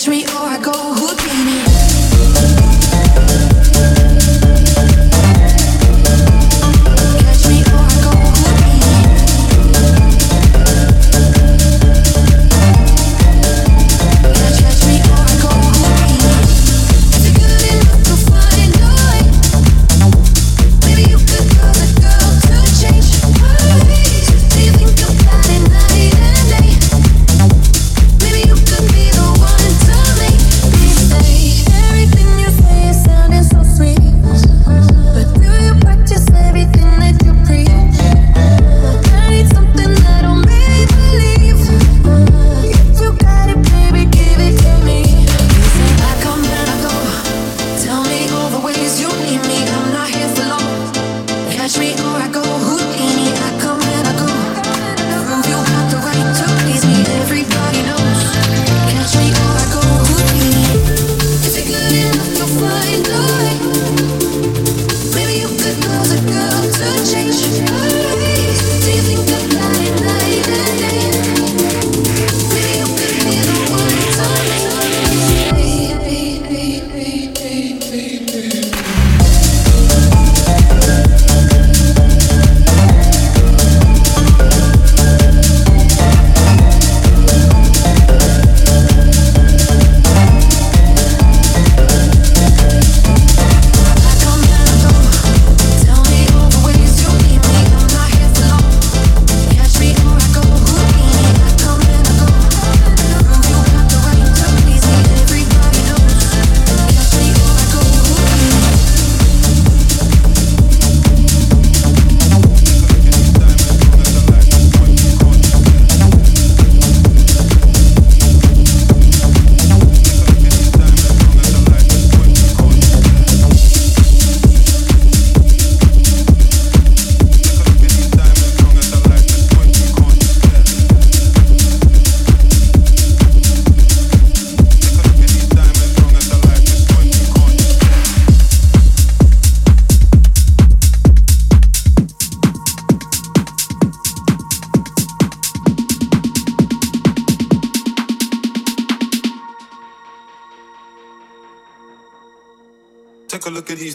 catch me or I go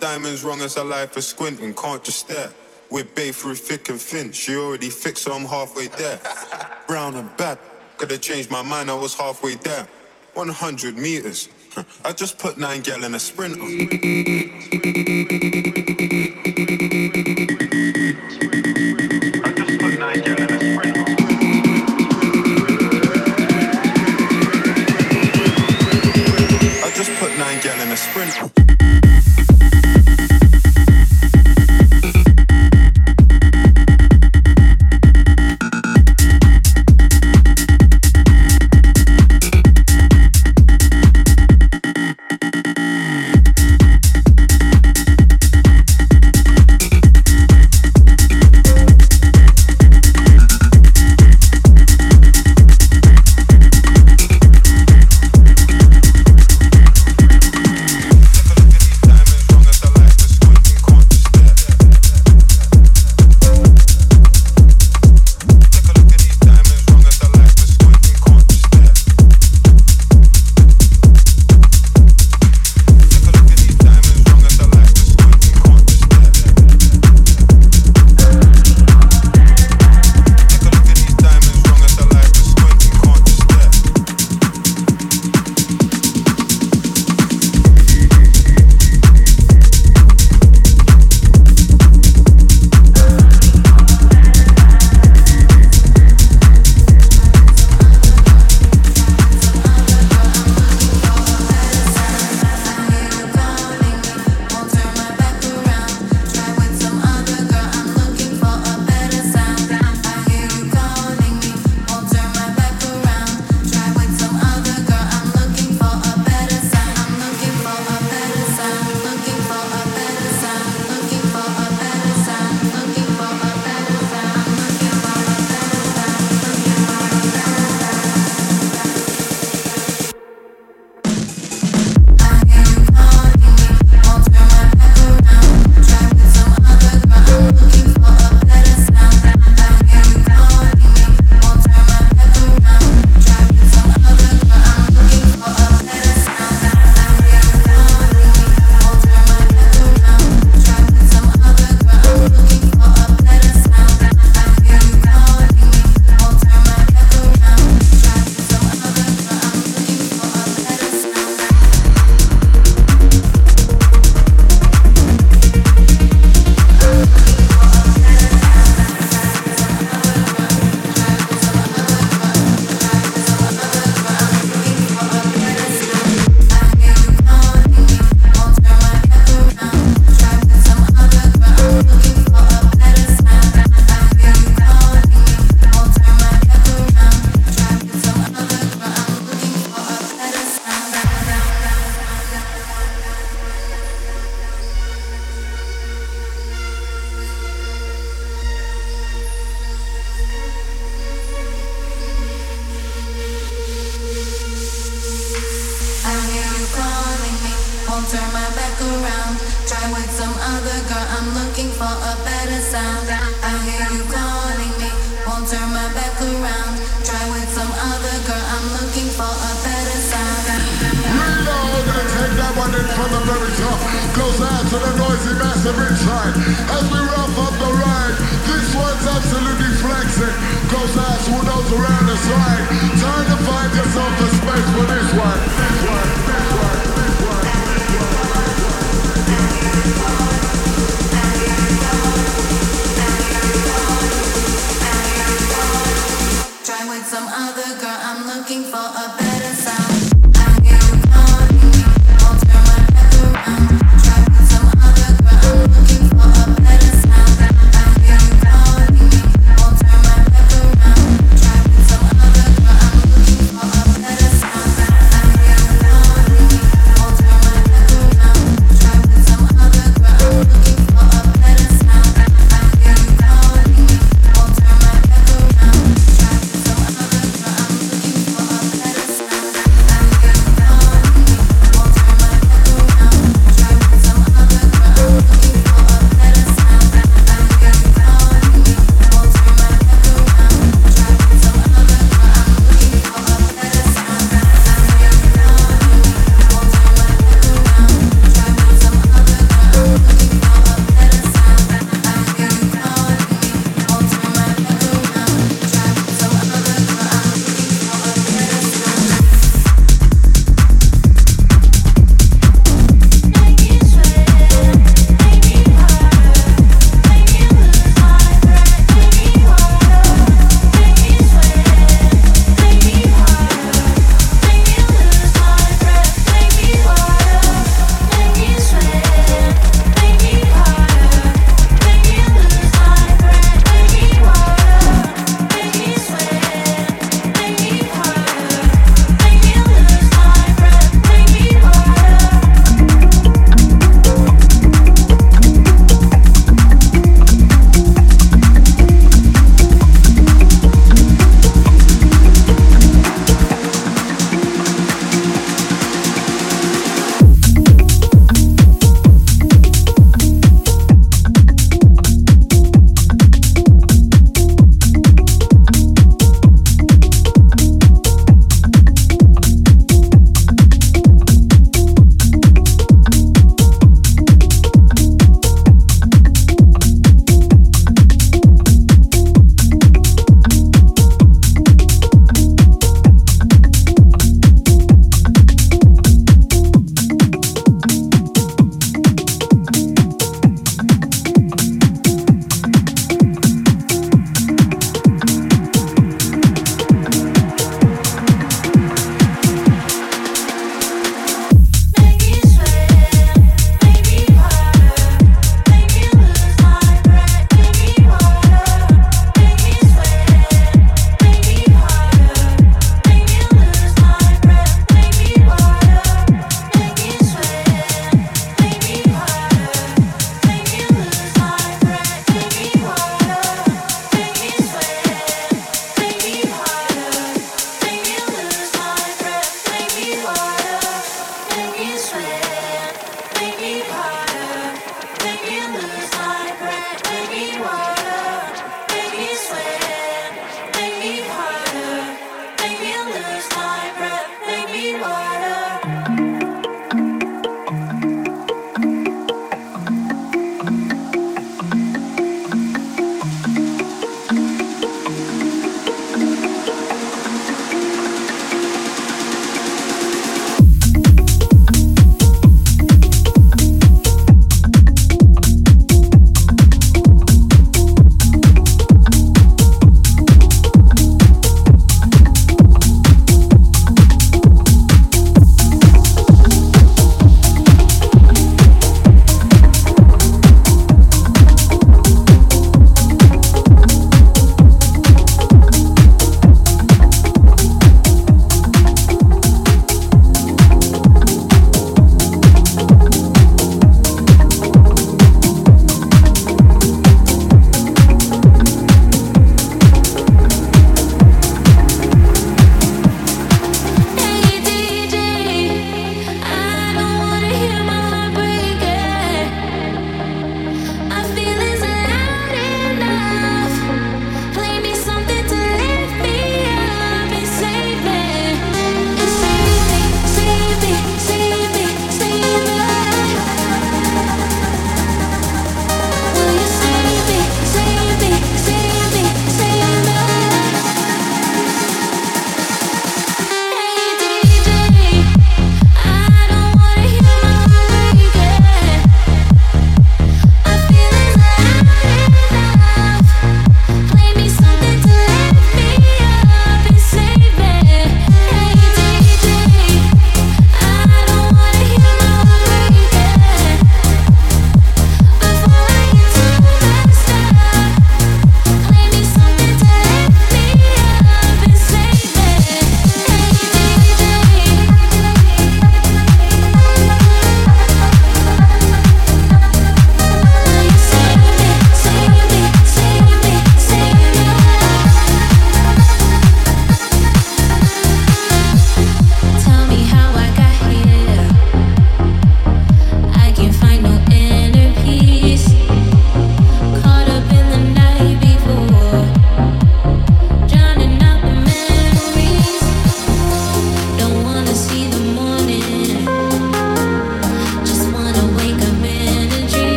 diamonds wrong as a life for squinting, can't just stare. We're bay through thick and thin, she already fixed, so I'm halfway there. Brown and bad, could have changed my mind, I was halfway there. 100 meters, I just put nine gal in a sprinter. sprint.